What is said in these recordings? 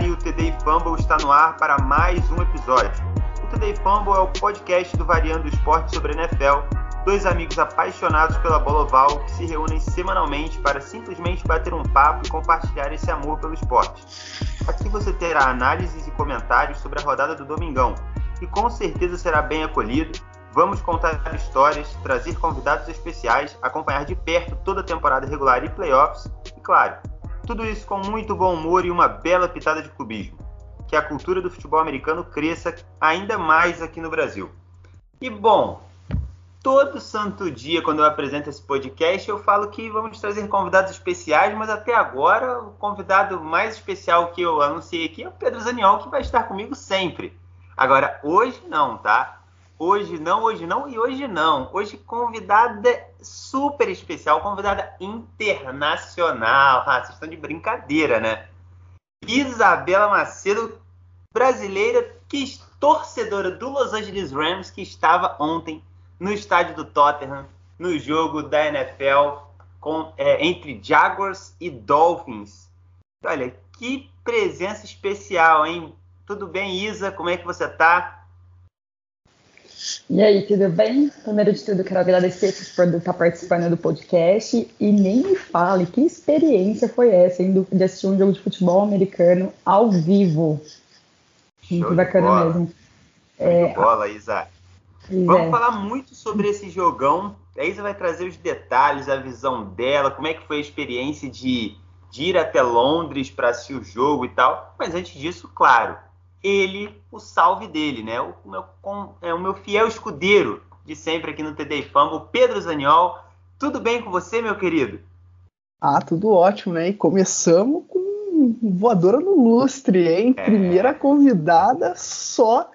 E o TD Fumble está no ar para mais um episódio. O TD Fumble é o podcast do Variando Esporte sobre a NFL, dois amigos apaixonados pela bola oval que se reúnem semanalmente para simplesmente bater um papo e compartilhar esse amor pelo esporte. Aqui você terá análises e comentários sobre a rodada do Domingão, e com certeza será bem acolhido. Vamos contar histórias, trazer convidados especiais, acompanhar de perto toda a temporada regular e playoffs, e claro, tudo isso com muito bom humor e uma bela pitada de clubismo. Que a cultura do futebol americano cresça ainda mais aqui no Brasil. E bom, todo santo dia, quando eu apresento esse podcast, eu falo que vamos trazer convidados especiais, mas até agora o convidado mais especial que eu anunciei aqui é o Pedro Zaniol, que vai estar comigo sempre. Agora, hoje não, tá? Hoje não, hoje não e hoje não. Hoje convidada super especial, convidada internacional. Ah, vocês estão de brincadeira, né? Isabela Macedo, brasileira, que torcedora do Los Angeles Rams, que estava ontem no estádio do Tottenham, no jogo da NFL com, é, entre Jaguars e Dolphins. Olha, que presença especial, hein? Tudo bem, Isa? Como é que você tá? E aí, tudo bem? Primeiro de tudo, quero agradecer por estar participando do podcast e nem me fale que experiência foi essa, hein, de assistir um jogo de futebol americano ao vivo. Muito bacana bola. mesmo. Show é, de bola, Isa. Vamos é. falar muito sobre esse jogão. A Isa vai trazer os detalhes, a visão dela, como é que foi a experiência de, de ir até Londres para assistir o jogo e tal. Mas antes disso, claro, ele, o salve dele, né? O meu, é o meu fiel escudeiro de sempre aqui no TD Fumble, Pedro Zaniol. Tudo bem com você, meu querido? Ah, tudo ótimo, né? E começamos com voadora no lustre, hein? É. Primeira convidada, só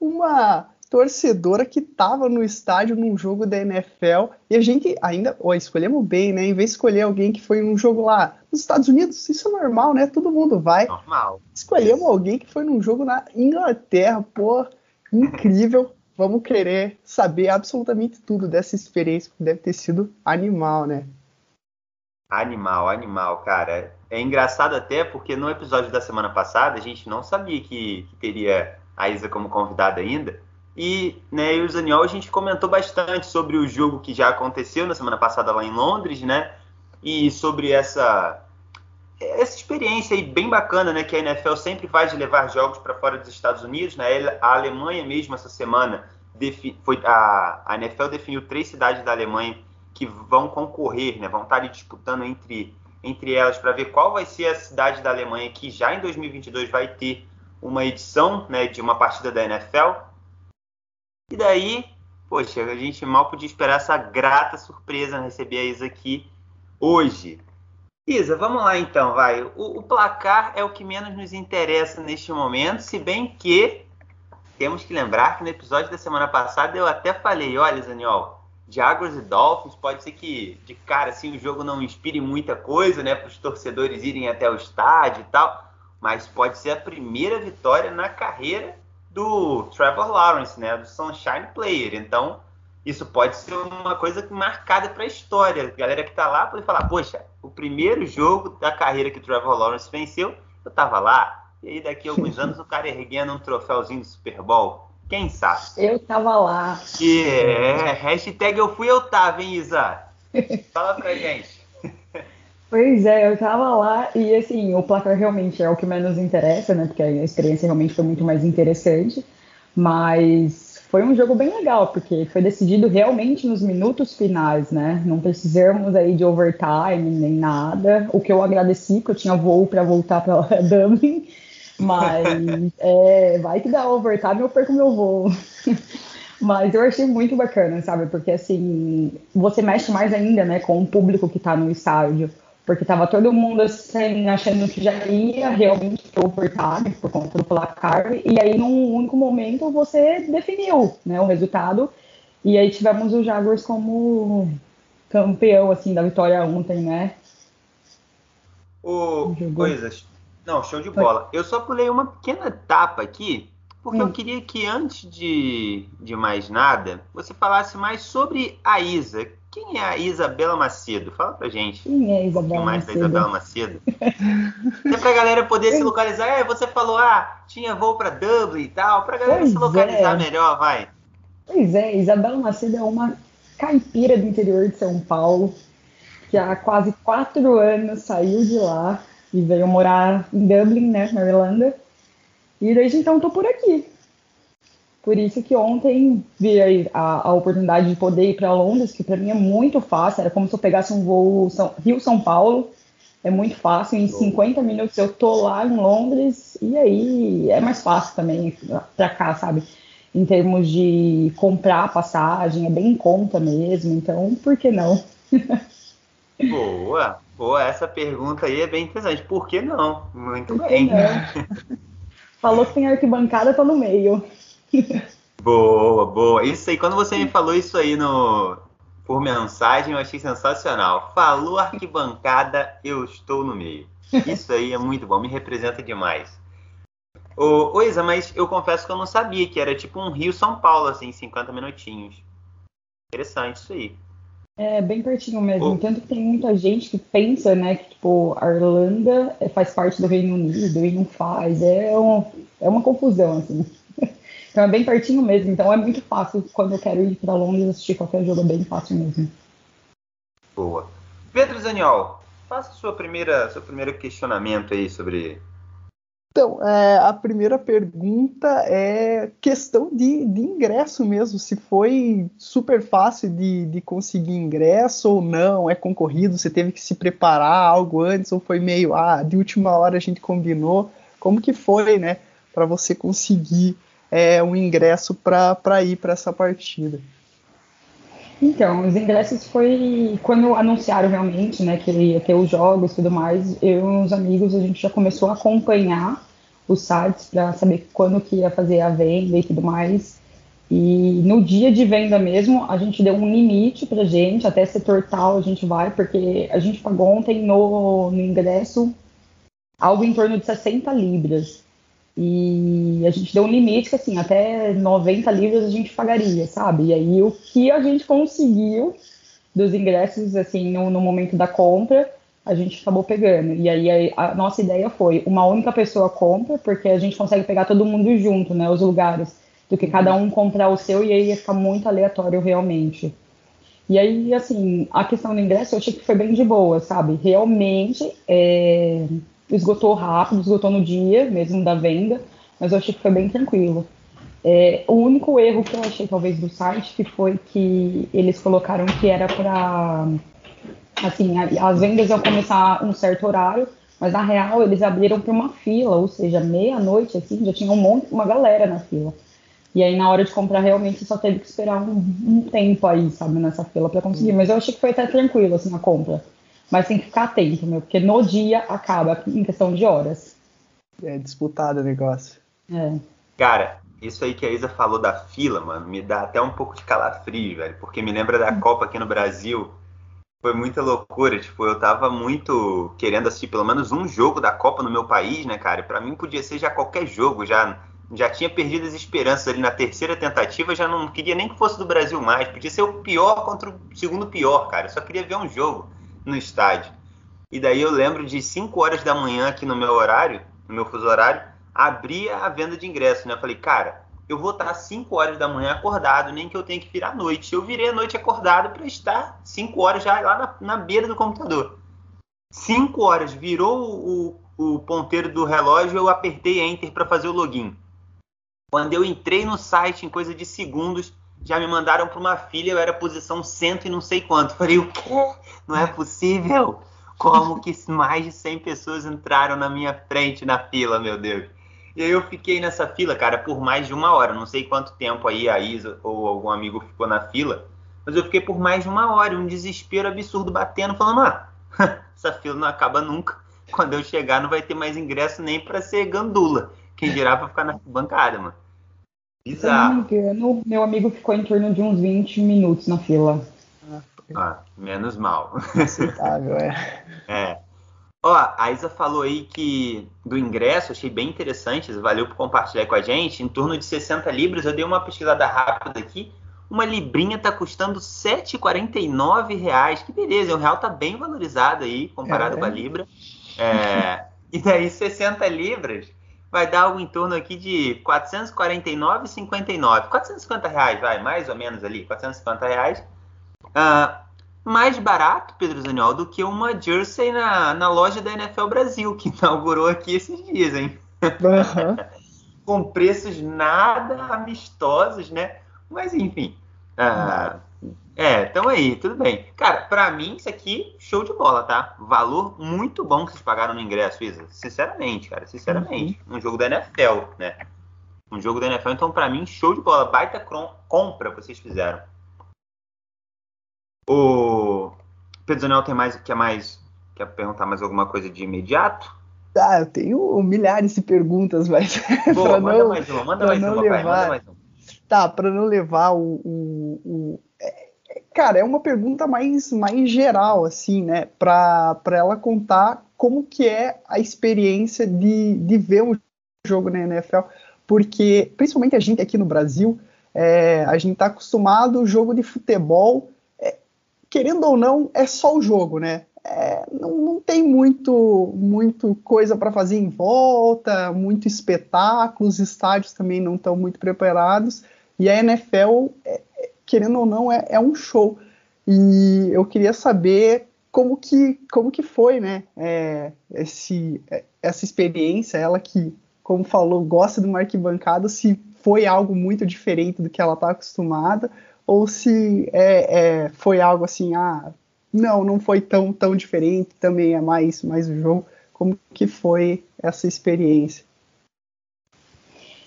uma torcedora que estava no estádio num jogo da NFL e a gente ainda, ó, escolhemos bem, né? Em vez de escolher alguém que foi num jogo lá nos Estados Unidos, isso é normal, né? Todo mundo vai. Normal. Escolhemos alguém que foi num jogo na Inglaterra, pô, incrível. Vamos querer saber absolutamente tudo dessa experiência que deve ter sido animal, né? Animal, animal, cara. É engraçado até porque no episódio da semana passada a gente não sabia que, que teria a Isa como convidada ainda. E, né, e o Zaniol, a gente comentou bastante sobre o jogo que já aconteceu na semana passada lá em Londres, né? E sobre essa essa experiência aí bem bacana, né, que a NFL sempre faz de levar jogos para fora dos Estados Unidos, né? A Alemanha mesmo essa semana foi a, a NFL definiu três cidades da Alemanha que vão concorrer, né? Vão estar ali disputando entre entre elas para ver qual vai ser a cidade da Alemanha que já em 2022 vai ter uma edição, né, de uma partida da NFL. E daí, poxa, a gente mal podia esperar essa grata surpresa receber a Isa aqui hoje. Isa, vamos lá então, vai. O, o, placar é o que menos nos interessa neste momento, se bem que temos que lembrar que no episódio da semana passada eu até falei, olha, Zaniol, Jaguars e Dolphins, pode ser que de cara assim o jogo não inspire muita coisa, né, para os torcedores irem até o estádio e tal, mas pode ser a primeira vitória na carreira do Trevor Lawrence, né, do Sunshine Player. Então, isso pode ser uma coisa marcada para a história. A galera que está lá pode falar: poxa, o primeiro jogo da carreira que o Trevor Lawrence venceu, eu estava lá. E aí, daqui a alguns anos, o cara erguendo um troféuzinho do Super Bowl. Quem sabe? Eu estava lá. É, hashtag eu fui, eu tava, hein, Isa? Fala pra gente. Pois é, eu tava lá e assim, o placar realmente é o que menos interessa, né? Porque a experiência realmente foi muito mais interessante. Mas foi um jogo bem legal, porque foi decidido realmente nos minutos finais, né? Não precisamos aí de overtime nem nada. O que eu agradeci, porque eu tinha voo para voltar para Dublin. Mas é, vai que dá overtime eu perco meu voo. Mas eu achei muito bacana, sabe? Porque assim, você mexe mais ainda, né, com o público que tá no estádio porque estava todo mundo assim, achando que já ia realmente ter overtime por conta do placar, e aí num único momento você definiu né, o resultado, e aí tivemos o Jaguars como campeão assim da vitória ontem, né? O, coisas. Não, show de bola. Eu só pulei uma pequena etapa aqui, porque hum. eu queria que antes de, de mais nada, você falasse mais sobre a Isa. Quem é a Isabela Macedo? Fala pra gente. Quem é a Isabela mais Macedo? da Isabela Macedo. Até pra galera poder se localizar. É, você falou, ah, tinha voo pra Dublin e tal. Pra galera pois se localizar é. melhor, vai. Pois é, Isabela Macedo é uma caipira do interior de São Paulo, que há quase quatro anos saiu de lá e veio morar em Dublin, né, na Irlanda. E desde então estou por aqui. Por isso que ontem vi a, a oportunidade de poder ir para Londres, que para mim é muito fácil. Era como se eu pegasse um voo Rio-São Paulo. É muito fácil. Em 50 minutos eu tô lá em Londres. E aí é mais fácil também para cá, sabe? Em termos de comprar passagem, é bem em conta mesmo. Então, por que não? Boa, boa. Essa pergunta aí é bem interessante. Por que não? Muito por bem. Não? Falou que tem arquibancada, tô no meio. boa, boa. Isso aí, quando você me falou isso aí no por mensagem, eu achei sensacional. Falou arquibancada, eu estou no meio. Isso aí é muito bom, me representa demais. Ô, ô Isa, mas eu confesso que eu não sabia que era tipo um Rio-São Paulo, assim, 50 minutinhos. Interessante isso aí. É bem pertinho mesmo. Oh. Tanto que tem muita gente que pensa, né, que tipo, a Irlanda faz parte do Reino Unido e não faz. É, um, é uma confusão, assim. Então é bem pertinho mesmo. Então é muito fácil quando eu quero ir para Londres assistir qualquer jogo, é bem fácil mesmo. Boa. Pedro Zaniol, faça sua primeira, seu primeiro questionamento aí sobre então, é, a primeira pergunta é questão de, de, ingresso mesmo, se foi super fácil de, de, conseguir ingresso ou não, é concorrido, você teve que se preparar algo antes ou foi meio, ah, de última hora a gente combinou, como que foi, né, para você conseguir é, um ingresso para ir para essa partida? Então, os ingressos foi quando anunciaram realmente, né, que ia ter os jogos e tudo mais, eu e uns amigos, a gente já começou a acompanhar os sites para saber quando que ia fazer a venda e tudo mais. E no dia de venda mesmo, a gente deu um limite pra gente, até setor tal a gente vai, porque a gente pagou ontem no, no ingresso algo em torno de 60 libras. E a gente deu um limite que, assim, até 90 libras a gente pagaria, sabe? E aí o que a gente conseguiu dos ingressos, assim, no, no momento da compra, a gente acabou pegando. E aí a, a, nossa ideia foi uma única pessoa compra, porque a gente consegue pegar todo mundo junto, né? Os lugares, do que cada um comprar o seu e aí ia ficar muito aleatório realmente. E aí, assim, a questão do ingresso eu achei que foi bem de boa, sabe? Realmente, é, esgotou rápido, esgotou no dia mesmo da venda, mas eu achei que foi bem tranquilo. É, o único erro que eu achei, talvez, do site, que foi que eles colocaram que era para. Assim, as vendas iam começar um certo horário, mas na real eles abriram para uma fila, ou seja, meia-noite, assim, já tinha um monte, uma galera na fila. E aí, na hora de comprar, realmente só teve que esperar um, um tempo aí, sabe, nessa fila para conseguir. Mas eu achei que foi até tranquilo, assim, a compra. Mas tem que ficar atento, meu, porque no dia acaba em questão de horas. É disputado o negócio. É. Cara, isso aí que a Isa falou da fila, mano, me dá até um pouco de calafrio, velho, porque me lembra da Copa aqui no Brasil. Foi muita loucura, tipo, eu tava muito querendo assistir pelo menos um jogo da Copa no meu país, né, cara? Para mim podia ser já qualquer jogo, já já tinha perdido as esperanças ali na terceira tentativa, já não queria nem que fosse do Brasil mais, podia ser o pior contra o segundo pior, cara. Eu só queria ver um jogo no estádio. E daí eu lembro de 5 horas da manhã aqui no meu horário, no meu fuso horário, abria a venda de ingresso, né? Eu falei, cara, eu vou estar 5 horas da manhã acordado, nem que eu tenha que virar à noite. Eu virei a noite acordado para estar 5 horas já lá na, na, beira do computador. 5 horas, virou o, o ponteiro do relógio, eu apertei Enter para fazer o login. Quando eu entrei no site, em coisa de segundos, já me mandaram para uma filha, eu era posição cento e não sei quanto. Falei, o quê? Não é possível? Como que mais de 100 pessoas entraram na minha frente na fila, meu Deus? E aí eu fiquei nessa fila, cara, por mais de uma hora. Não sei quanto tempo aí a Isa ou algum amigo ficou na fila, mas eu fiquei por mais de uma hora, um desespero absurdo batendo, falando, ah, essa fila não acaba nunca. Quando eu chegar não vai ter mais ingresso nem para ser gandula. Quem dirá para ficar na bancada, mano. Bizarro. Se não me engano, meu amigo ficou em torno de uns 20 minutos na fila. Ah, menos mal. Aceitável, é. É. Ó, a Isa falou aí que do ingresso, achei bem interessante, valeu por compartilhar com a gente, em torno de 60 libras, eu dei uma pesquisada rápida aqui, uma librinha tá custando 7,49 reais, que beleza, o real tá bem valorizado aí, comparado é. com a libra, é, e daí 60 libras vai dar algo em torno aqui de 449,59, 450 reais, vai, mais ou menos ali, 450 reais, uh, mais barato, Pedro Zaniol, do que uma jersey na, na loja da NFL Brasil, que inaugurou aqui esses dias, hein? Uhum. Com preços nada amistosos, né? Mas enfim. Uh, é, então aí, tudo bem. Cara, pra mim, isso aqui, show de bola, tá? Valor muito bom que vocês pagaram no ingresso, Isa. Sinceramente, cara, sinceramente. Uhum. Um jogo da NFL, né? Um jogo da NFL, então pra mim, show de bola. Baita compra vocês fizeram. O Pedro Daniel tem mais, quer mais, quer perguntar mais alguma coisa de imediato? Ah, eu tenho milhares de perguntas, mas Boa, manda não, mais uma, manda mais uma, levar, pai, manda mais uma. Tá, para não levar o, o, o cara, é uma pergunta mais, mais geral, assim, né? Para ela contar como que é a experiência de, de ver um jogo na NFL, porque principalmente a gente aqui no Brasil, é, a gente está acostumado ao jogo de futebol querendo ou não, é só o jogo, né? É, não, não, tem muito, muito coisa para fazer em volta, muito espetáculo, os estádios também não estão muito preparados, e a NFL, é, é, querendo ou não, é, é, um show. E eu queria saber como que, como que foi, né, é, esse, é, essa experiência, ela que, como falou, gosta de uma arquibancada, se foi algo muito diferente do que ela está acostumada, ou se é, é, foi algo assim, ah, não, não foi tão, tão diferente, também é mais, mais o jogo. Como que foi essa experiência?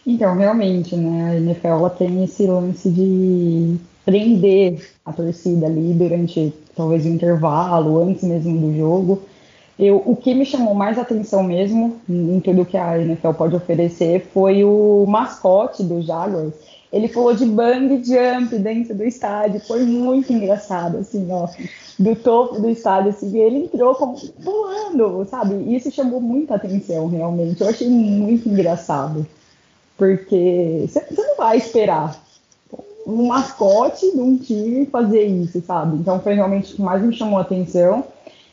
Então, realmente, né, a NFL ela tem esse lance de prender a torcida ali durante talvez o intervalo, antes mesmo do jogo. Eu, o que me chamou mais atenção mesmo em tudo que a NFL pode oferecer foi o mascote do Jaguars, ele falou de bang jump dentro do estádio, foi muito engraçado, assim, ó, do topo do estádio, assim, ele entrou como pulando, sabe? E isso chamou muita atenção, realmente. Eu achei muito engraçado, porque você não vai esperar um mascote de um time fazer isso, sabe? Então foi realmente o que mais me chamou a atenção.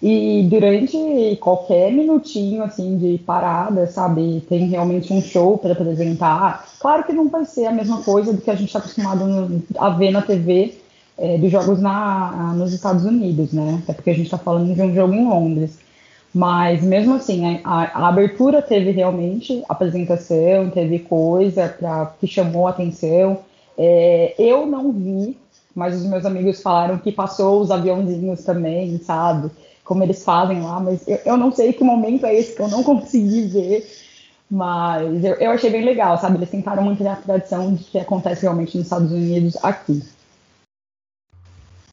E durante qualquer minutinho assim de parada, sabe, tem realmente um show para apresentar. Claro que não vai ser a mesma coisa do que a gente está acostumado a ver na TV é, dos jogos na, nos Estados Unidos, né? Até porque a gente está falando de um jogo em Londres. Mas mesmo assim, a, a, abertura teve realmente apresentação, teve coisa pra, que chamou a atenção. É, eu não vi, mas os meus amigos falaram que passou os aviãozinhos também, sabe? como eles fazem lá, mas eu, eu, não sei que momento é esse que eu não consegui ver, mas eu, eu achei bem legal, sabe? Eles tentaram manter a tradição de que acontece realmente nos Estados Unidos aqui.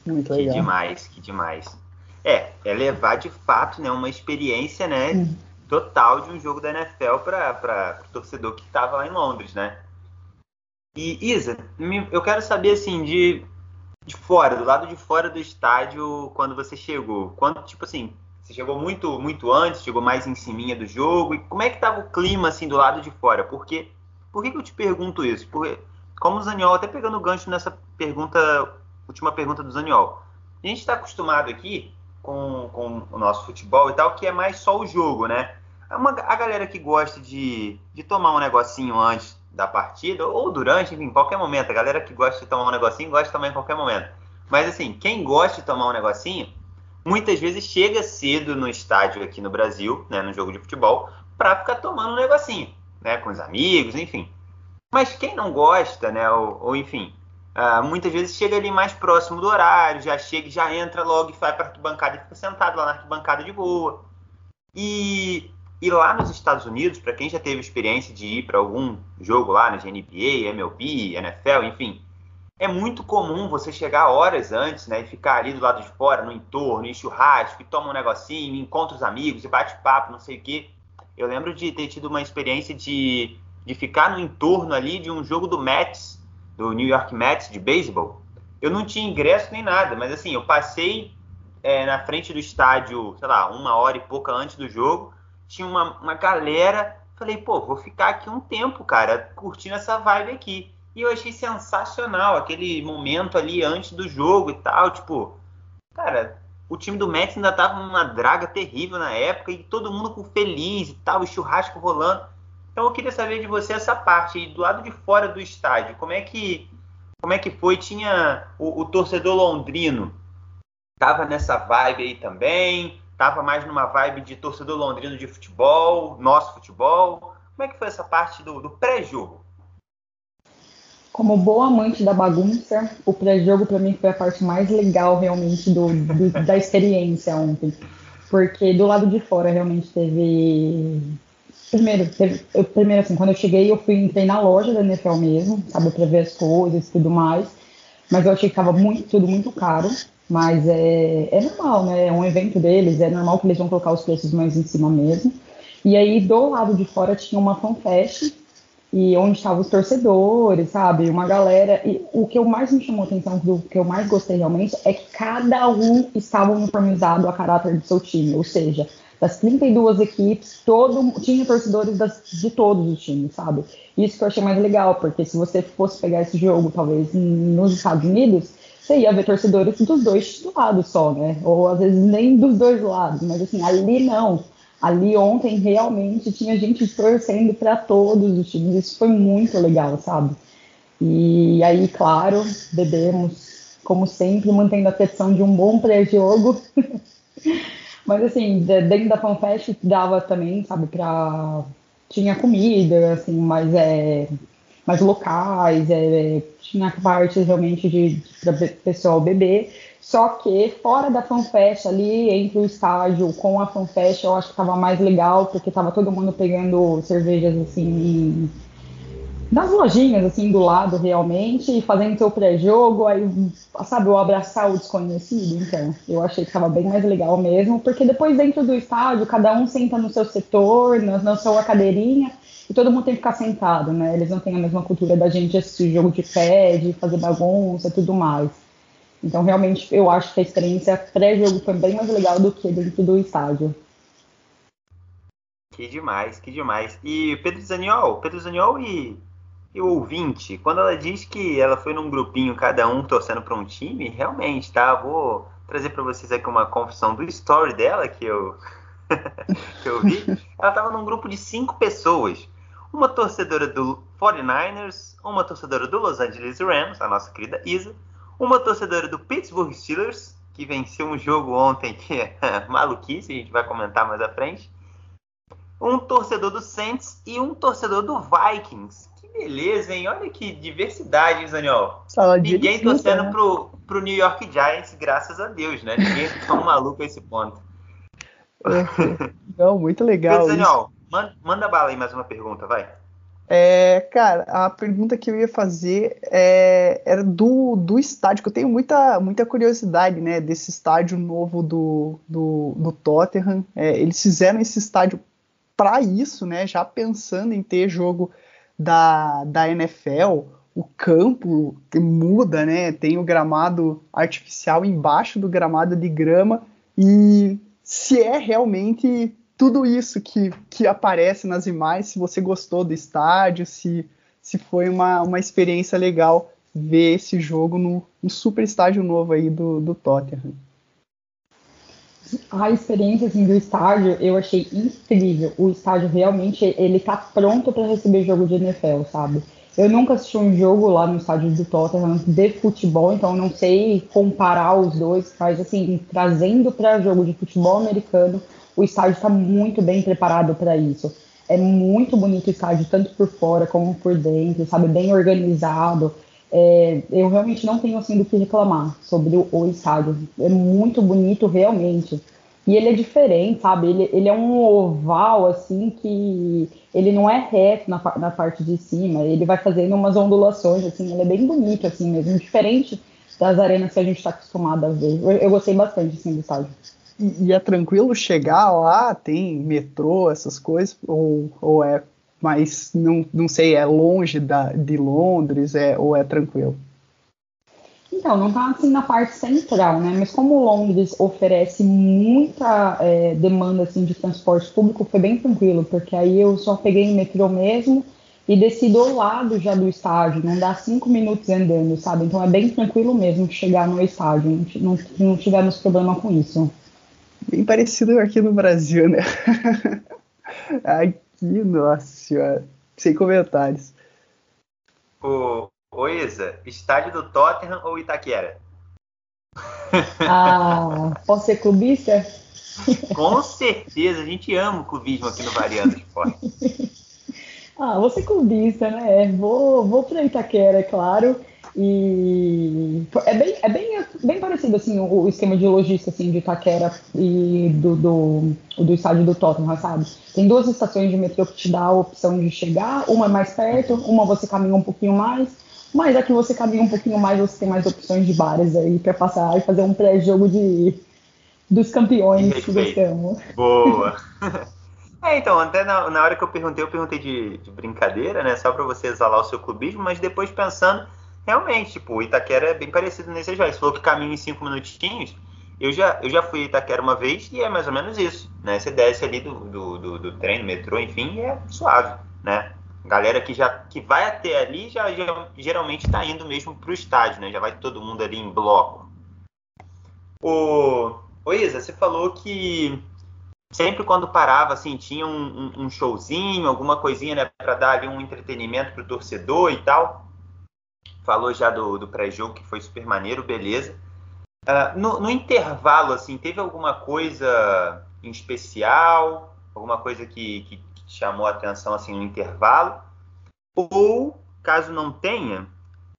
Muito legal. Que demais, que demais. É, é levar de fato né, uma experiência né, total de um jogo da NFL para o torcedor que estava lá em Londres, né? E Isa, eu quero saber assim de de fora, do lado de fora do estádio, quando você chegou? Quando, tipo assim, você chegou muito muito antes, chegou mais em cima do jogo, e como é que tava o clima, assim, do lado de fora? Porque, por que, que eu te pergunto isso? Porque, como o Zaniol, até pegando o gancho nessa pergunta, última pergunta do Zaniol, a gente está acostumado aqui com, com o nosso futebol e tal, que é mais só o jogo, né? Uma, a galera que gosta de, de tomar um negocinho antes da partida, ou durante, enfim, em qualquer momento. A galera que gosta de tomar um negocinho, gosta de tomar em qualquer momento. Mas assim, quem gosta de tomar um negocinho, muitas vezes chega cedo no estádio aqui no Brasil, né, no jogo de futebol, para ficar tomando um negocinho, né, com os amigos, enfim. Mas quem não gosta, né, ou, ou enfim, uh, muitas vezes chega ali mais próximo do horário, já chega, já entra logo e vai para a arquibancada e fica sentado lá na arquibancada de boa. E e lá nos Estados Unidos, para quem já teve experiência de ir para algum jogo lá na NBA, MLB, NFL, enfim, é muito comum você chegar horas antes, né, e ficar ali do lado de fora, no entorno, em churrasco, e toma um negocinho, encontra os amigos, e bate papo, não sei o quê. Eu lembro de ter tido uma experiência de, de ficar no entorno ali de um jogo do Mets, do New York Mets de beisebol. Eu não tinha ingresso nem nada, mas assim, eu passei é, na frente do estádio, sei lá, uma hora e pouca antes do jogo. Tinha uma, uma galera. Falei, pô, vou ficar aqui um tempo, cara, curtindo essa vibe aqui. E eu achei sensacional aquele momento ali antes do jogo e tal. Tipo, cara, o time do Mets ainda tava numa draga terrível na época e todo mundo feliz e tal, e churrasco rolando. Então eu queria saber de você essa parte aí, do lado de fora do estádio. Como é que, como é que foi? Tinha o, o torcedor londrino tava nessa vibe aí também? Tava mais numa vibe de torcedor londrino de futebol, nosso futebol? Como é que foi essa parte do, do pré-jogo? Como boa amante da bagunça, o pré-jogo para mim foi a parte mais legal realmente do, do, da experiência ontem. Porque do lado de fora realmente teve. Primeiro, eu, primeiro assim, quando eu cheguei, eu fui entrei na loja da NFL mesmo, sabe, para ver as coisas e tudo mais. Mas eu achei que tava muito, tudo muito caro. Mas é, é normal, né? É um evento deles, é normal que eles vão colocar os preços mais em cima mesmo. E aí, do lado de fora, tinha uma fanfest, e onde estavam os torcedores, sabe? Uma galera. E o que eu mais me chamou atenção, o que eu mais gostei realmente, é que cada um estava uniformizado a caráter do seu time. Ou seja, das 32 equipes, todo tinha torcedores das, de todos os times, sabe? Isso que eu achei mais legal, porque se você fosse pegar esse jogo, talvez, nos Estados Unidos, você ia ver torcedores dos dois lados só, né? Ou às vezes nem dos dois lados, mas assim, ali não. Ali ontem realmente tinha gente torcendo para todos os times. Isso foi muito legal, sabe? E aí, claro, bebemos, como sempre, mantendo a questão de um bom pré-jogo. mas assim, dentro da FanFest dava também, sabe, para tinha comida, assim, mas é mais locais, é, tinha partes realmente de, para pessoal beber. Só que fora da FanFest, ali entre o estádio com a FanFest, eu acho que estava mais legal, porque estava todo mundo pegando cervejas assim nas lojinhas assim do lado realmente e fazendo seu pré-jogo, aí sabe, o abraçar o desconhecido, então eu achei que estava bem mais legal mesmo, porque depois dentro do estádio cada um senta no seu setor, na, na sua cadeirinha e todo mundo tem que ficar sentado, né? Eles não têm a mesma cultura da gente assistir jogo de pé, de fazer bagunça tudo mais. Então, realmente, eu acho que a experiência pré-jogo foi bem mais legal do que dentro do estádio. Que demais, que demais. E Pedro Zaniol, Pedro Zaniol e, e o ouvinte, quando ela diz que ela foi num grupinho, cada um torcendo para um time, realmente, tá? Vou trazer para vocês aqui uma confissão do story dela que eu, que eu vi. Ela estava num grupo de cinco pessoas uma torcedora do 49ers, uma torcedora do Los Angeles Rams, a nossa querida Isa, uma torcedora do Pittsburgh Steelers, que venceu um jogo ontem que é maluquice, a gente vai comentar mais à frente, um torcedor do Saints e um torcedor do Vikings. Que beleza, hein? Olha que diversidade, Zaniol. Ninguém torcendo né? pro, pro New York Giants, graças a Deus, né? Ninguém é tão maluco a esse ponto. É, não, muito legal. Zaniol, Manda, manda bala aí mais uma pergunta, vai. É, cara, a pergunta que eu ia fazer é, era do, do estádio, que eu tenho muita, muita curiosidade, né, desse estádio novo do, do, do Tottenham. É, eles fizeram esse estádio para isso, né, já pensando em ter jogo da, da NFL, o campo muda, né, tem o gramado artificial embaixo do gramado de grama, e se é realmente tudo isso que, que aparece nas imagens, se você gostou do estádio, se, se foi uma, uma experiência legal ver esse jogo no, no super estádio novo aí do, do Tottenham. A experiência assim, do estádio eu achei incrível. O estádio realmente ele tá pronto para receber jogo de NFL, sabe? Eu nunca assisti um jogo lá no estádio do Tottenham de futebol, então não sei comparar os dois, mas assim, trazendo para jogo de futebol americano, o estádio está muito bem preparado para isso. É muito bonito o estádio, tanto por fora como por dentro, sabe? Bem organizado. É, eu realmente não tenho assim do que reclamar sobre o, o, estádio. É muito bonito realmente. E ele é diferente, sabe? Ele, ele é um oval assim que ele não é reto na, na parte de cima. Ele vai fazendo umas ondulações assim. Ele é bem bonito assim mesmo, diferente das arenas que a gente está acostumado a ver. Eu, eu gostei bastante assim, do estádio. E, é tranquilo chegar lá? Tem metrô, essas coisas? Ou, ou é mais, não, não sei, é longe da, de Londres é, ou é tranquilo? Então, não está assim na parte central, né? Mas como Londres oferece muita é, demanda assim, de transporte público, foi bem tranquilo, porque aí eu só peguei o metrô mesmo e desci do lado já do estádio, não dá cinco minutos andando, sabe? Então é bem tranquilo mesmo chegar no estádio, não, não tivemos problema com isso. Bem parecido aqui no Brasil, né? aqui, nossa senhora, sem comentários. O, o Isa, estádio do Tottenham ou Itaquera? Ah, posso ser clubista? Com certeza, a gente ama o clubismo aqui no Variando Esporte. Ah, vou ser clubista, né? Vou, vou para Itaquera, é claro. E é bem, é bem, bem parecido assim o, esquema de logística assim, de Itaquera e do, do, do estádio do Tottenham, sabe? Tem duas estações de metrô que te dá a opção de chegar, uma é mais perto, uma você caminha um pouquinho mais, mas aqui você caminha um pouquinho mais, você tem mais opções de bares aí para passar e fazer um pré-jogo de dos campeões que gostamos. Boa! É, então, até na, na, hora que eu perguntei, eu perguntei de, de brincadeira, né? Só para você exalar o seu clubismo, mas depois pensando, realmente, tipo, Itaquera é bem parecido nesse jogo. Você falou que caminha em cinco minutinhos. Eu já, eu já fui Itaquera uma vez e é mais ou menos isso, né? Você desce ali do, do, do, do trem, do metrô, enfim, e é suave, né? Galera que já que vai até ali já, já geralmente está indo mesmo para o estádio, né? Já vai todo mundo ali em bloco. O, o Isa, você falou que sempre quando parava, assim, tinha um, um, um showzinho, alguma coisinha, né, para dar ali um entretenimento pro torcedor e tal. Falou já do, do pré-jogo, que foi super maneiro, beleza. Uh, no, no, intervalo, assim, teve alguma coisa em especial? Alguma coisa que, que, que chamou a atenção, assim, no intervalo? Ou, caso não tenha,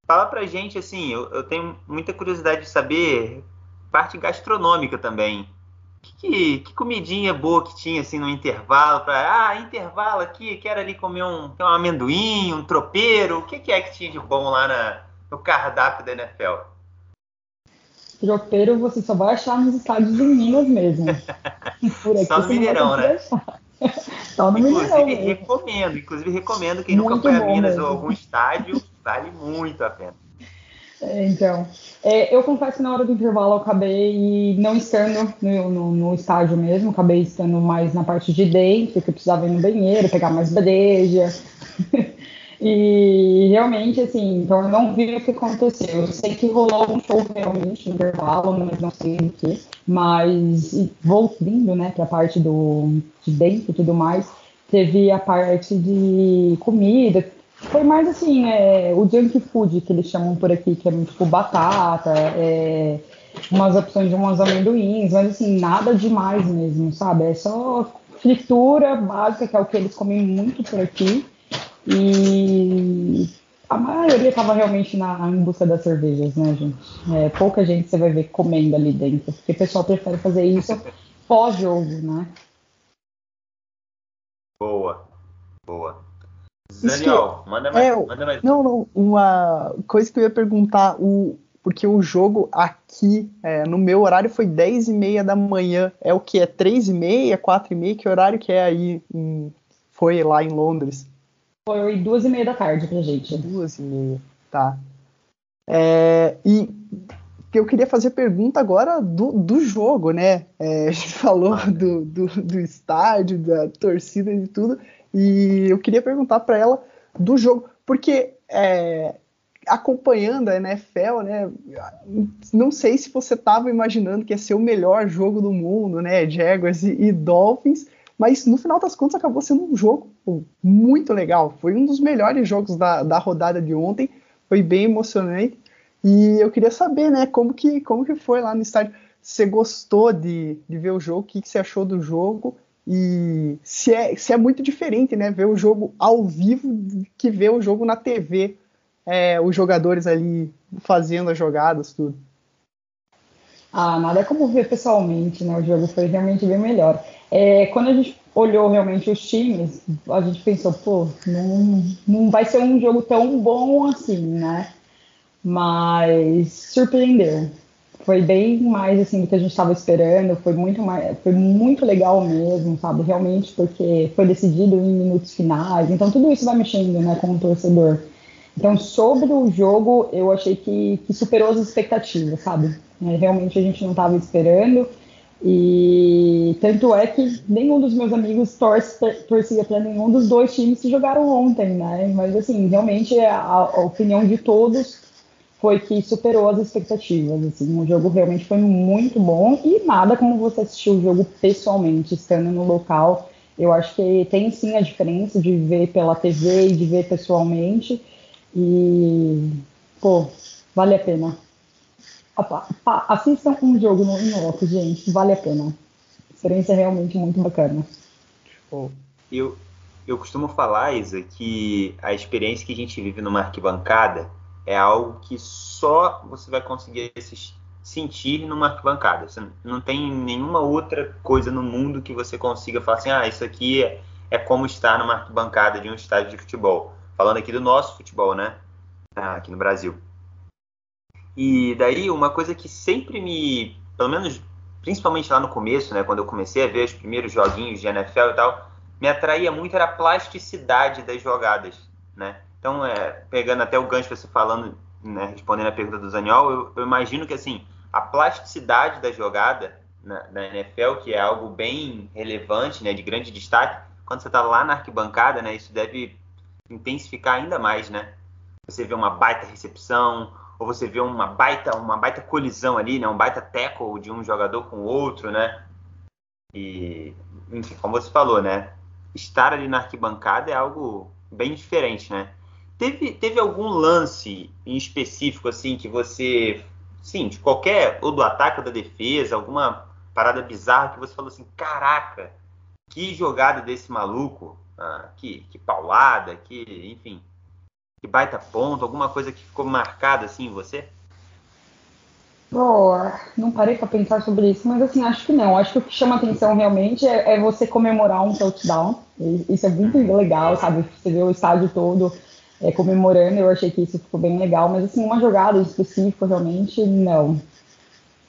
fala pra gente, assim, eu, eu tenho muita curiosidade de saber parte gastronômica também que, que comidinha boa que tinha assim no intervalo? Pra, ah, intervalo aqui, quero ali comer um, um amendoim, um tropeiro. O que, que é que tinha de bom lá na, no cardápio da NFL? Tropeiro você só vai achar nos estádios de Minas mesmo. Por aqui, só no Mineirão, né? Só no inclusive, Mineirão. Recomendo, inclusive recomendo quem muito nunca foi a Minas mesmo. ou algum estádio, vale muito a pena. É, então, é, eu confesso que na hora do intervalo eu acabei não estando no, no, no, estádio mesmo, acabei estando mais na parte de dentro, que eu precisava ir no banheiro, pegar mais breja. e realmente, assim, então eu não vi o que aconteceu. Eu sei que rolou um show realmente no intervalo, mas não sei o que. Mas voltando, né, para a parte do, de dentro e tudo mais, teve a parte de comida, foi mais assim, é, o junk food que eles chamam por aqui, que é tipo batata, é, umas opções de umas amendoins, mas assim, nada demais mesmo, sabe? É só fritura básica, que é o que eles comem muito por aqui. E a maioria estava realmente na, em busca das cervejas, né, gente? É, pouca gente você vai ver comendo ali dentro, porque o pessoal prefere fazer isso pós-jogo, né? Boa, boa. Daniel, que, manda mais, é, manda mais. Não, não, uma coisa que eu ia perguntar, o, porque o jogo aqui, é, no meu horário, foi 10 e meia da manhã. É o que? É 3 e meia, 4 e meia? Que horário que é aí? Em, foi lá em Londres? Foi duas e meia da tarde pra gente. Duas e meia, tá. É, e eu queria fazer pergunta agora do, do jogo, né? É, a gente falou do, do, do estádio, da torcida e tudo. E eu queria perguntar para ela do jogo, porque é, acompanhando a NFL, né, não sei se você estava imaginando que ia ser o melhor jogo do mundo, né, Jaguars e, e, Dolphins, mas no final das contas acabou sendo um jogo muito legal. Foi um dos melhores jogos da, da rodada de ontem, foi bem emocionante. E eu queria saber, né, como que, como que foi lá no estádio. Você gostou de, de ver o jogo? O que, que você achou do jogo? E se é, se é muito diferente, né? Ver o jogo ao vivo que ver o jogo na TV, é, os jogadores ali fazendo as jogadas, tudo. Ah, nada como ver pessoalmente, né? O jogo foi realmente bem melhor. É, quando a gente olhou realmente os times, a gente pensou, pô, não, não vai ser um jogo tão bom assim, né? Mas surpreendeu foi bem mais assim do que a gente estava esperando, foi muito mais, foi muito legal mesmo, sabe? Realmente porque foi decidido em minutos finais, então tudo isso vai mexendo, né, com o torcedor. Então, sobre o jogo, eu achei que, que superou as expectativas, sabe? É, realmente a gente não estava esperando. E tanto é que nenhum dos meus amigos torce, torcia para nenhum dos dois times que jogaram ontem, né? Mas assim, realmente a, a, opinião de todos foi que superou as expectativas. Assim, o jogo realmente foi muito bom e nada como você assistir o jogo pessoalmente, estando no local. Eu acho que tem sim a diferença de ver pela TV e de ver pessoalmente. E, pô, vale a pena assistam um jogo no Inloco, gente, vale a pena. A experiência é realmente muito bacana. Eu, eu costumo falar, Isa, que a experiência que a gente vive numa arquibancada é algo que só você vai conseguir assistir, sentir numa arquibancada. Você não tem nenhuma outra coisa no mundo que você consiga falar assim, ah, isso aqui é, é como estar numa arquibancada de um estádio de futebol. Falando aqui do nosso futebol, né? Ah, aqui no Brasil. E daí uma coisa que sempre me, pelo menos principalmente lá no começo, né, quando eu comecei a ver os primeiros joguinhos de NFL e tal, me atraía muito era a plasticidade das jogadas, né? Então, é, pegando até o gancho você falando, né, respondendo a pergunta do Zaniol, eu, eu, imagino que assim a plasticidade da jogada na, na, NFL, que é algo bem relevante, né, de grande destaque, quando você está lá na arquibancada, né, isso deve intensificar ainda mais, né? Você vê uma baita recepção, ou você vê uma baita, uma baita colisão ali, né? Um baita tackle de um jogador com o outro, né? E, enfim, como você falou, né? Estar ali na arquibancada é algo bem diferente, né? Teve, teve algum lance em específico, assim, que você, sim, de qualquer, ou do ataque ou da defesa, alguma parada bizarra que você falou assim, caraca, que jogada desse maluco, ah, que, que paulada, que, enfim, que baita ponto, alguma coisa que ficou marcada assim em você? Oh, não parei para pensar sobre isso, mas assim, acho que não. Acho que o que chama atenção realmente é, é você comemorar um touchdown. Isso é muito legal, sabe? Você vê o estádio todo é, comemorando, eu achei que isso ficou bem legal, mas assim, uma jogada específica realmente não.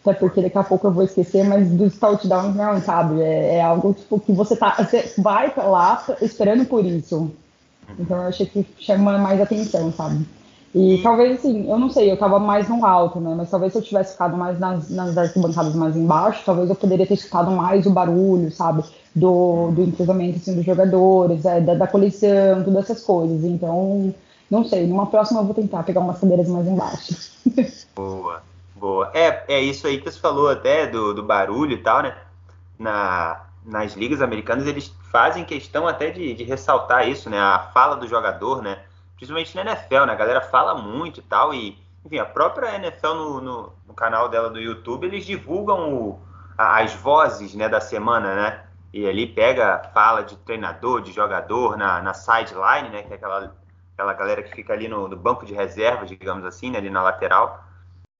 Até porque daqui a pouco eu vou esquecer, mas dos touchdowns não, sabe? É, é algo tipo que você tá. Você vai lá esperando por isso. Então eu achei que chama mais atenção, sabe? E talvez assim, eu não sei, eu tava mais no alto, né? Mas talvez se eu tivesse ficado mais nas, nas arquibancadas mais embaixo, talvez eu poderia ter escutado mais o barulho, sabe? Do, do entrosamento assim, dos jogadores, é, da, da coleção, todas essas coisas. Então, não sei, numa próxima eu vou tentar pegar umas cadeiras mais embaixo. Boa, boa. É, é isso aí que você falou até do, do barulho e tal, né? Na, nas ligas americanas eles fazem questão até de, de, ressaltar isso, né? A fala do jogador, né? Principalmente na NFL, né? A galera fala muito e tal. E, enfim, a própria NFL no, no, no canal dela do YouTube, eles divulgam o, as vozes né, da semana, né? E ali pega fala de treinador, de jogador na, na sideline, né? Que é aquela, aquela galera que fica ali no, no banco de reserva, digamos assim, né, ali na lateral.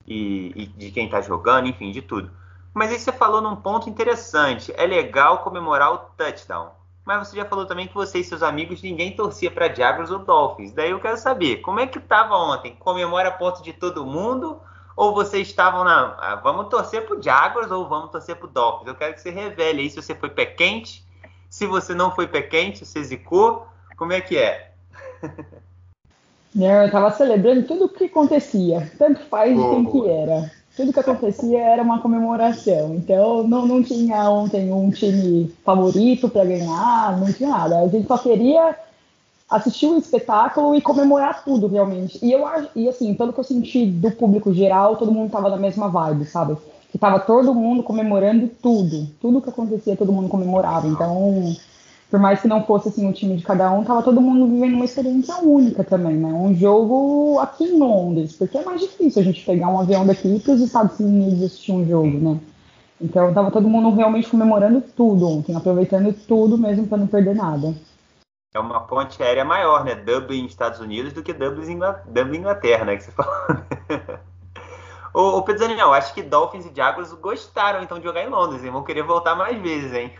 E, e de quem tá jogando, enfim, de tudo. Mas aí você falou num ponto interessante. É legal comemorar o touchdown. Mas você já falou também que você e seus amigos ninguém torcia para Jaguars ou Dolphins. Daí eu quero saber, como é que estava ontem? Comemora ponto de todo mundo? Ou vocês estavam na. Ah, vamos torcer pro Jaguars ou vamos torcer pro Dolphins? Eu quero que você revele aí se você foi pé quente. Se você não foi pé quente, você zicou. Como é que é? Eu estava celebrando tudo o que acontecia. Tanto faz de quem que era tudo que acontecia era uma comemoração. Então não, não tinha ontem um time favorito para ganhar, não tinha nada. A gente só queria assistir o espetáculo e comemorar tudo realmente. E eu e assim, pelo que eu senti do público geral, todo mundo tava na mesma vibe, sabe? Que tava todo mundo comemorando tudo. Tudo que acontecia, todo mundo comemorava. Então, por mais que não fosse assim o time de cada um, tava todo mundo vivendo uma experiência única também, né? Um jogo aqui em Londres, porque é mais difícil a gente pegar um avião daqui para os Estados Unidos assistir um jogo, né? Então tava todo mundo realmente comemorando tudo ontem, aproveitando tudo mesmo para não perder nada. É uma ponte aérea maior, né? Dublin, Estados Unidos, do que Dublin, Dublin Inglaterra, né? Que você falou. ô, ô Pedro Daniel, acho que Dolphins e Jaguars gostaram então de jogar em Londres, hein? Vão querer voltar mais vezes, hein?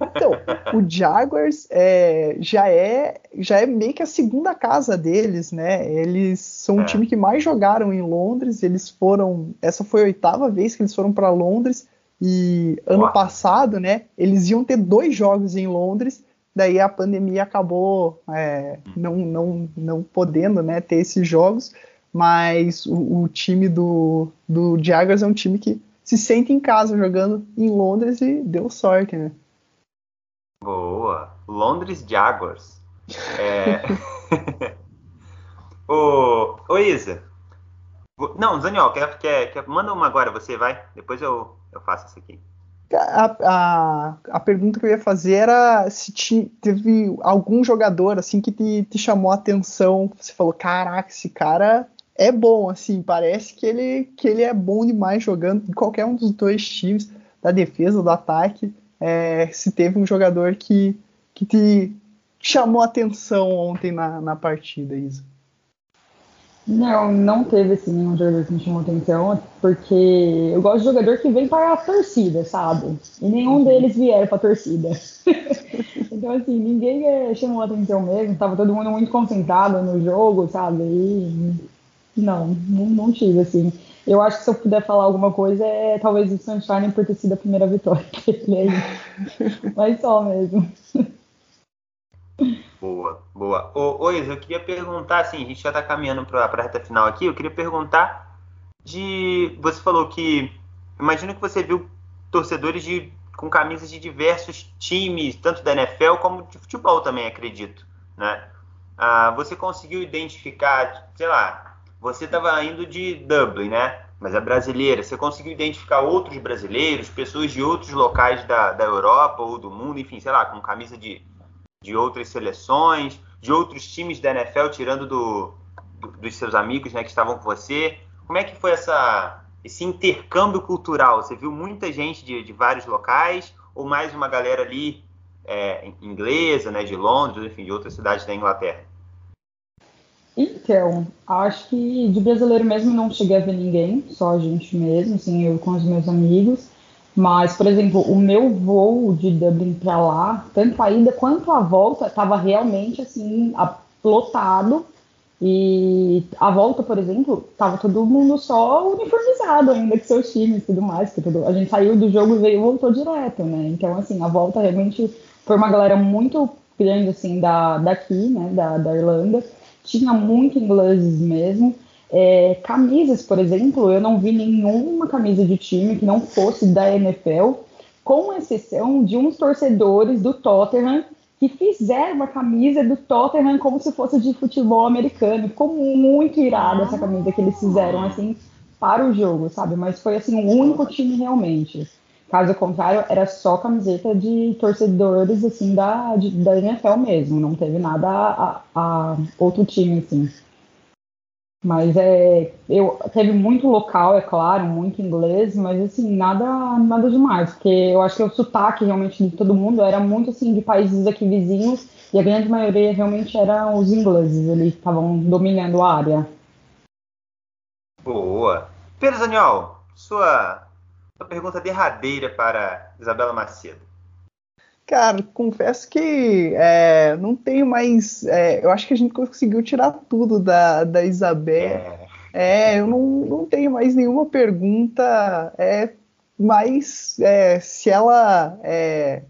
Então, o Jaguars é, já, é, já é meio que a segunda casa deles, né? Eles são o é. time que mais jogaram em Londres. Eles foram. Essa foi a oitava vez que eles foram para Londres. E ano Uau. passado, né? Eles iam ter dois jogos em Londres. Daí a pandemia acabou é, não, não, não podendo né, ter esses jogos, mas o, o, time do, do Jaguars é um time que se sente em casa jogando em Londres e deu sorte, né? Boa! Londres Jaguars. É... ô, ô Isa, não, Daniel, quer, quer, quer, manda uma agora, você vai, depois eu, eu faço isso aqui. A, a, a, pergunta que eu ia fazer era se te, teve algum jogador assim que te, te chamou a atenção. Você falou, caraca, esse cara é bom, assim, parece que ele, que ele é bom demais jogando em qualquer um dos dois times, da defesa do ataque. É, se teve um jogador que, que te chamou a atenção ontem na, na partida, Isa. Não, não teve assim nenhum jogador que me chamou atenção, porque eu gosto de jogador que vem para a torcida, sabe? E nenhum uhum. deles vieram para a torcida. então, assim, ninguém é, chamou atenção mesmo, tava todo mundo muito concentrado no jogo, sabe? E não, não, não tive, assim. Eu acho que se eu puder falar alguma coisa é talvez o Sunshine por ter sido a primeira vitória dele aí. Mas só mesmo. Boa, boa. Ô, ô Isa, eu queria perguntar, assim, a gente já está caminhando para a reta final aqui, eu queria perguntar de... Você falou que... Imagino que você viu torcedores de, com camisas de diversos times, tanto da NFL como de futebol também, acredito, né? Ah, você conseguiu identificar, sei lá, você estava indo de Dublin, né? Mas é brasileira. Você conseguiu identificar outros brasileiros, pessoas de outros locais da, da Europa ou do mundo, enfim, sei lá, com camisa de de outras seleções, de outros times da NFL, tirando do, do, dos seus amigos né, que estavam com você. Como é que foi essa, esse intercâmbio cultural? Você viu muita gente de, de vários locais ou mais uma galera ali é, inglesa, né, de Londres, enfim, de outras cidades da Inglaterra? Então, acho que de brasileiro mesmo não cheguei a ver ninguém, só a gente mesmo, assim, eu com os meus amigos. Mas, por exemplo, o meu voo de Dublin para lá, tanto a ida quanto a volta, estava realmente assim, lotado. E a volta, por exemplo, tava todo mundo só uniformizado ainda com seus times e tudo mais. Que tudo, a gente saiu do jogo e veio voltou direto, né? Então, assim, a volta realmente foi uma galera muito grande, assim, da, daqui, né? Da, da Irlanda. Tinha muito ingleses mesmo. É, camisas, por exemplo, eu não vi nenhuma camisa de time que não fosse da NFL, com exceção de uns torcedores do Tottenham que fizeram uma camisa do Tottenham como se fosse de futebol americano. Ficou muito irada essa camisa que eles fizeram assim para o jogo, sabe? Mas foi assim o único time realmente. Caso contrário, era só camiseta de torcedores assim da, de, da NFL mesmo, não teve nada a, a outro time assim. Mas é, eu teve muito local, é claro, muito inglês, mas assim, nada, nada demais, porque eu acho que o sotaque realmente de todo mundo era muito assim de países aqui vizinhos e a grande maioria realmente eram os ingleses, eles estavam dominando a área. Boa. Pedro Daniel, sua, sua pergunta derradeira para Isabela Macedo. Cara, confesso que é, não tenho mais. É, eu acho que a gente conseguiu tirar tudo da, da Isabel. É, eu não, não tenho mais nenhuma pergunta. É, mas é, se ela. É,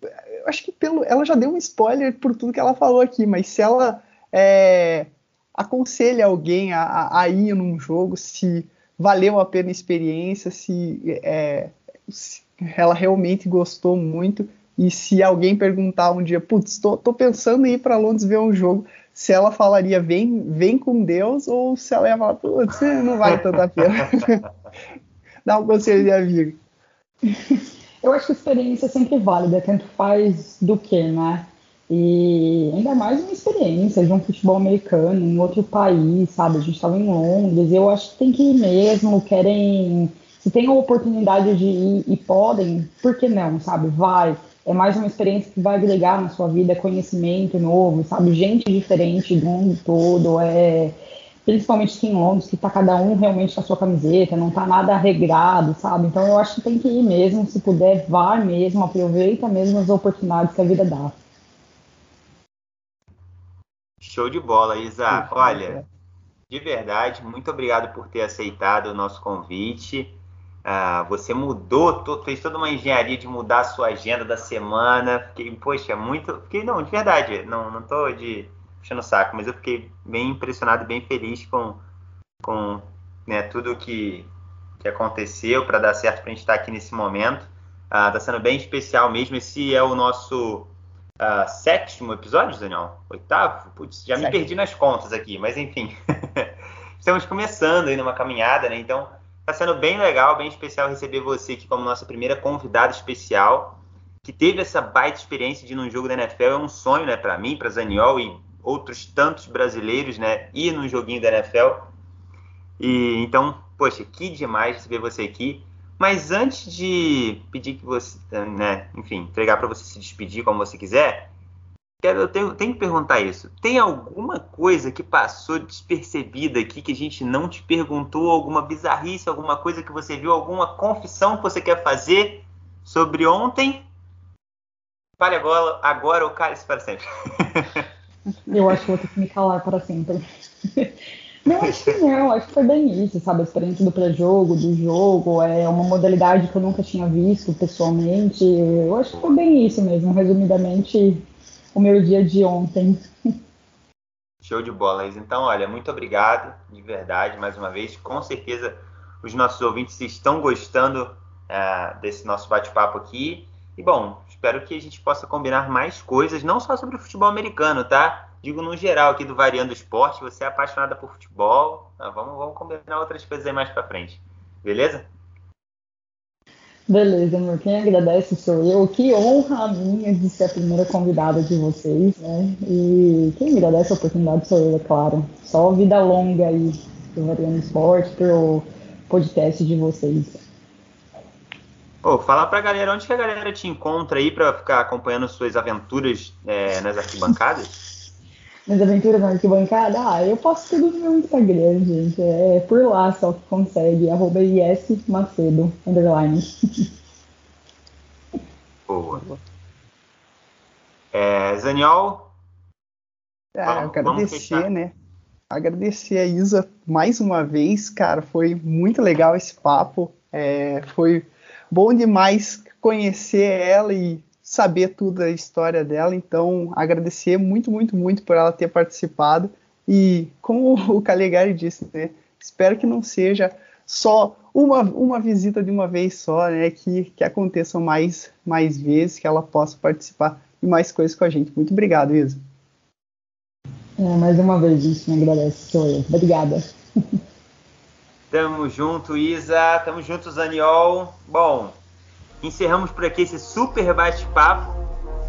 eu acho que pelo, ela já deu um spoiler por tudo que ela falou aqui, mas se ela é, aconselha alguém a, a, ir num jogo, se valeu a pena a experiência, se, é, se ela realmente gostou muito e se alguém perguntar um dia, putz, tô, tô pensando em ir para Londres ver um jogo, se ela falaria vem, vem com Deus, ou se ela ia falar, putz, não vai tanto a pena. Dá um conselho de amigo. Eu acho que a experiência é sempre válida, tanto faz do que, né? E ainda mais uma experiência de um futebol americano em outro país, sabe? A gente estava em Londres, eu acho que tem que ir mesmo, querem. Se tem a oportunidade de ir e podem, por que não, sabe? Vai é mais uma experiência que vai agregar na sua vida conhecimento novo, sabe? Gente diferente do mundo todo, é principalmente aqui em Londres, que tá cada um realmente com a sua camiseta, não tá nada regrado, sabe? Então eu acho que tem que ir mesmo, se puder, vá mesmo, aproveita mesmo as oportunidades que a vida dá. Show de bola, Isa. Olha, de verdade, muito obrigado por ter aceitado o nosso convite. Ah, você mudou, fez toda uma engenharia de mudar a sua agenda da semana. Fiquei, poxa, muito. Fiquei, não, de verdade, não, não tô de puxando o saco, mas eu fiquei bem impressionado, bem feliz com, com né, tudo que, que aconteceu para dar certo para a gente estar aqui nesse momento. Está ah, sendo bem especial mesmo. Esse é o nosso uh, sétimo episódio, Daniel? Oitavo? Putz, já me perdi nas contas aqui, mas enfim. Estamos começando aí numa caminhada, né? Então, está sendo bem legal, bem especial receber você aqui como nossa primeira convidada especial, que teve essa baita experiência de ir num jogo da NFL. É um sonho, né, para mim, para Zaniol e outros tantos brasileiros, né, ir num joguinho da NFL. E então, poxa, que demais receber você aqui. Mas antes de pedir que você, né, enfim, entregar para você se despedir como você quiser, quero, eu tenho, tenho, que perguntar isso. Tem alguma coisa que passou despercebida aqui que a gente não te perguntou? Alguma bizarrice, alguma coisa que você viu, alguma confissão que você quer fazer sobre ontem? Fale agora, agora ou cale-se para sempre. Eu acho que vou ter que me calar para sempre. Não, acho que não, acho que foi bem isso, sabe? A experiência do pré-jogo, do jogo, é uma modalidade que eu nunca tinha visto pessoalmente. Eu acho que foi bem isso mesmo, resumidamente, o meu dia de ontem. Show de bola, Isa. Então, olha, muito obrigado, de verdade, mais uma vez. Com certeza os nossos ouvintes estão gostando é, desse nosso bate-papo aqui. E, bom, espero que a gente possa combinar mais coisas, não só sobre o futebol americano, tá? digo no geral aqui do Variando Esporte, você é apaixonada por futebol, ah, vamos, vamos combinar outras coisas aí mais pra frente. Beleza? Beleza, amor. Quem agradece sou eu. Que honra a minha de ser a primeira convidada de vocês, né? E quem agradece a oportunidade sou eu, é claro. Só vida longa aí do Variando Esporte, pro podcast de vocês. Pô, fala pra galera onde que a galera te encontra aí para ficar acompanhando suas aventuras é, nas arquibancadas. Nas aventuras na arquibancada, ah, eu posto tudo no meu Instagram, gente. É por lá só que consegue. Arroba Macedo, underline. Boa. É, Zaniol? Ah, quero agradecer, né? Agradecer a Isa mais uma vez, cara. Foi muito legal esse papo. É, foi bom demais conhecer ela e saber tudo da história dela, então agradecer muito, muito, muito por ela ter participado e como o Calegari disse, né, espero que não seja só uma, uma visita de uma vez só, né, que, que aconteçam mais, mais vezes, que ela possa participar de mais coisas com a gente. Muito obrigado, Isa. É, mais uma vez, a gente me agradece, sou eu. Obrigada. Tamo junto, Isa. Tamo junto, Zaniol. Bom, Encerramos por aqui esse super bate-papo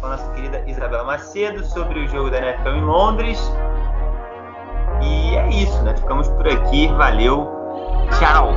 com a nossa querida Isabela Macedo sobre o jogo da NFL em Londres. E é isso, né? Ficamos por aqui. Valeu. Tchau.